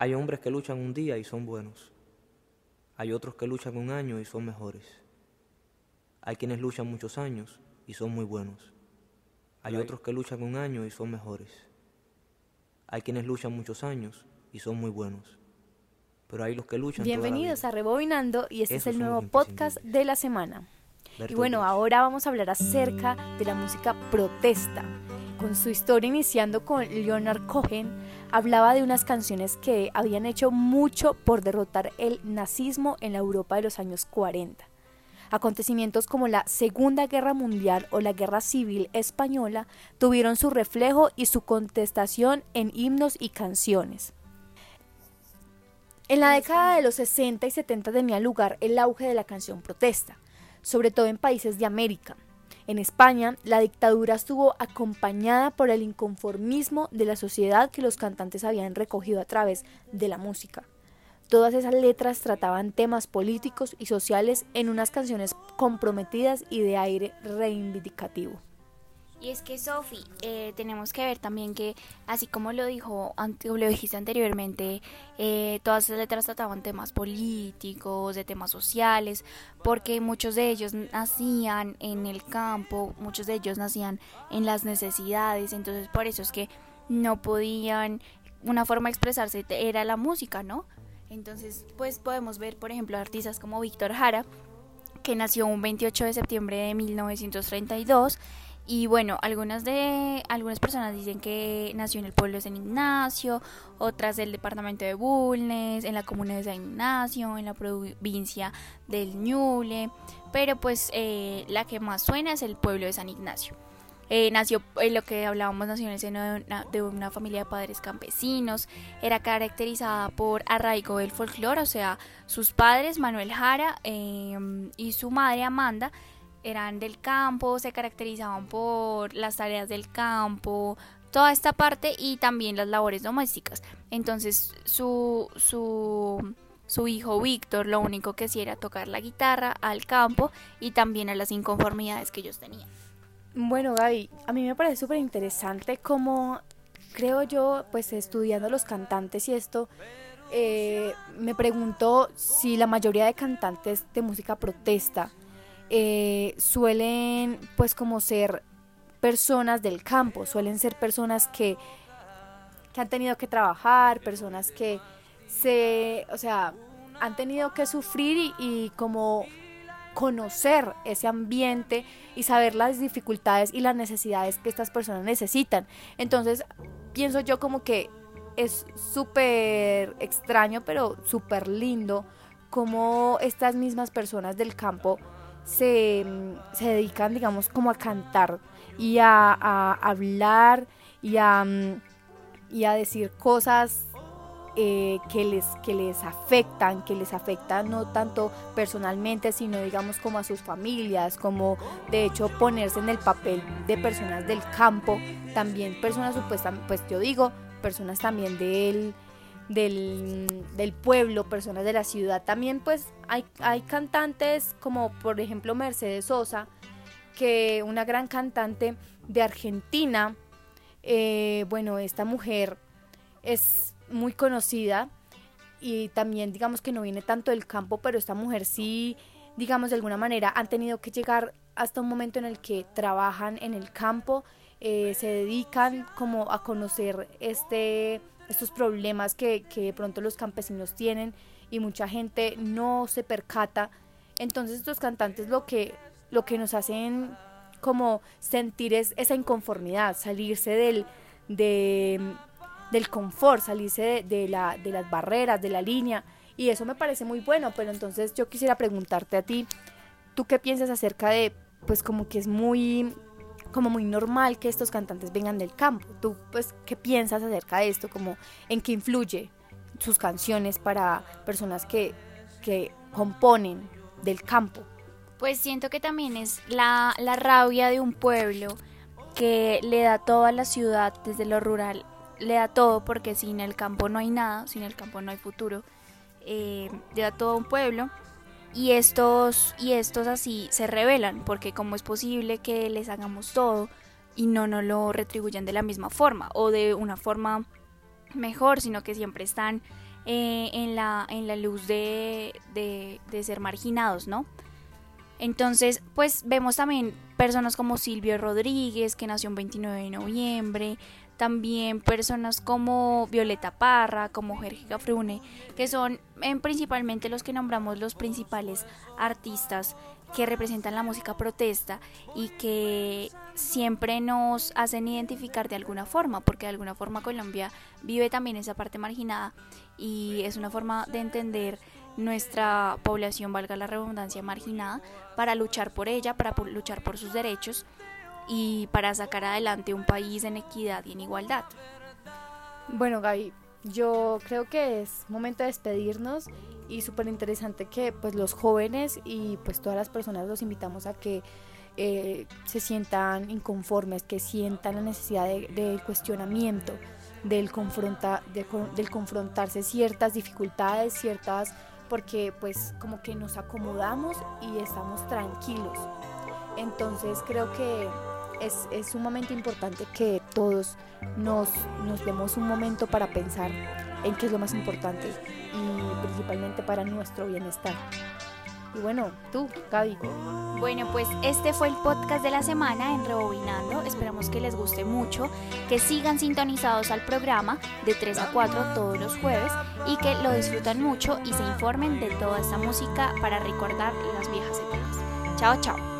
Hay hombres que luchan un día y son buenos. Hay otros que luchan un año y son mejores. Hay quienes luchan muchos años y son muy buenos. Hay otros que luchan un año y son mejores. Hay quienes luchan muchos años y son muy buenos. Pero hay los que luchan. Bienvenidos a Rebobinando y este es el nuevo podcast de la semana. y bueno, ahora vamos a hablar acerca de la música protesta con su historia iniciando con Leonard Cohen, hablaba de unas canciones que habían hecho mucho por derrotar el nazismo en la Europa de los años 40. Acontecimientos como la Segunda Guerra Mundial o la Guerra Civil Española tuvieron su reflejo y su contestación en himnos y canciones. En la década de los 60 y 70 tenía lugar el auge de la canción protesta, sobre todo en países de América, en España, la dictadura estuvo acompañada por el inconformismo de la sociedad que los cantantes habían recogido a través de la música. Todas esas letras trataban temas políticos y sociales en unas canciones comprometidas y de aire reivindicativo. Y es que, Sofi, eh, tenemos que ver también que, así como lo dijo, lo dijiste anteriormente, eh, todas esas letras trataban temas políticos, de temas sociales, porque muchos de ellos nacían en el campo, muchos de ellos nacían en las necesidades, entonces por eso es que no podían, una forma de expresarse era la música, ¿no? Entonces, pues podemos ver, por ejemplo, artistas como Víctor Jara, que nació un 28 de septiembre de 1932, y bueno, algunas de algunas personas dicen que nació en el pueblo de San Ignacio, otras del departamento de Bulnes, en la comuna de San Ignacio, en la provincia del Ñuble, pero pues eh, la que más suena es el pueblo de San Ignacio. Eh, nació en lo que hablábamos, nació en el seno de una, de una, familia de padres campesinos, era caracterizada por arraigo del folclore, o sea, sus padres, Manuel Jara eh, y su madre Amanda, eran del campo, se caracterizaban por las tareas del campo, toda esta parte y también las labores domésticas. Entonces su, su, su hijo Víctor lo único que hacía era tocar la guitarra al campo y también a las inconformidades que ellos tenían. Bueno, Gaby, a mí me parece súper interesante cómo creo yo, pues estudiando los cantantes y esto, eh, me pregunto si la mayoría de cantantes de música protesta eh, suelen pues como ser personas del campo, suelen ser personas que, que han tenido que trabajar, personas que se, o sea, han tenido que sufrir y, como conocer ese ambiente y saber las dificultades y las necesidades que estas personas necesitan. Entonces, pienso yo como que es súper extraño, pero súper lindo como estas mismas personas del campo se, se dedican, digamos, como a cantar y a, hablar y a, y a decir cosas eh, que, les, que les afectan, que les afectan no tanto personalmente, sino digamos como a sus familias, como de hecho ponerse en el papel de personas del campo, también personas supuestamente, pues yo digo, personas también del del, pueblo, personas de la ciudad. También pues hay, hay cantantes como por ejemplo Mercedes Sosa, que una gran cantante de Argentina, eh, bueno, esta mujer es muy conocida y también digamos que no viene tanto del campo, pero esta mujer sí, digamos de alguna manera, han tenido que llegar hasta un momento en el que trabajan en el campo, eh, se dedican como a conocer este estos problemas que, que de pronto los campesinos tienen y mucha gente no se percata. Entonces estos cantantes lo que, lo que nos hacen como sentir es esa inconformidad, salirse del, del confort, salirse de, la, de las barreras, de la línea. Y eso me parece muy bueno, pero entonces yo quisiera preguntarte a ti, ¿tú qué piensas acerca de, pues como que es muy como muy normal que estos cantantes vengan del campo. ¿Tú pues qué piensas acerca de esto? Como en qué influye sus canciones para personas que, que componen del campo? Pues siento que también es la, la rabia de un pueblo que le da todo a la ciudad desde lo rural, le da todo porque sin el campo no hay nada, sin el campo no hay futuro, eh, le da todo a un pueblo y estos, y estos así se rebelan, porque cómo es posible que les hagamos todo y no nos lo retribuyan de la misma forma o de una forma mejor, sino que siempre están eh, en, la, en la luz de, de, de ser marginados, ¿no? Entonces, pues vemos también personas como Silvio Rodríguez, que nació el 29 de noviembre, también personas como Violeta Parra, como Jorge Gafrune, que son en, principalmente los que nombramos los principales artistas que representan la música protesta y que siempre nos hacen identificar de alguna forma, porque de alguna forma Colombia vive también esa parte marginada y es una forma de entender nuestra población, valga la redundancia, marginada, para luchar por ella, para luchar por sus derechos y para sacar adelante un país en equidad y en igualdad. Bueno, Gaby, yo creo que es momento de despedirnos y súper interesante que pues los jóvenes y pues todas las personas los invitamos a que eh, se sientan inconformes, que sientan la necesidad del cuestionamiento, del, confronta, del confrontarse ciertas dificultades, ciertas porque pues como que nos acomodamos y estamos tranquilos. Entonces creo que es, es sumamente importante que todos nos, nos demos un momento para pensar en qué es lo más importante y principalmente para nuestro bienestar. Y bueno, tú, Gaby. Bueno, pues este fue el podcast de la semana en Rebobinando. Esperamos que les guste mucho, que sigan sintonizados al programa de 3 a 4 todos los jueves y que lo disfrutan mucho y se informen de toda esta música para recordar las viejas épocas. Chao, chao.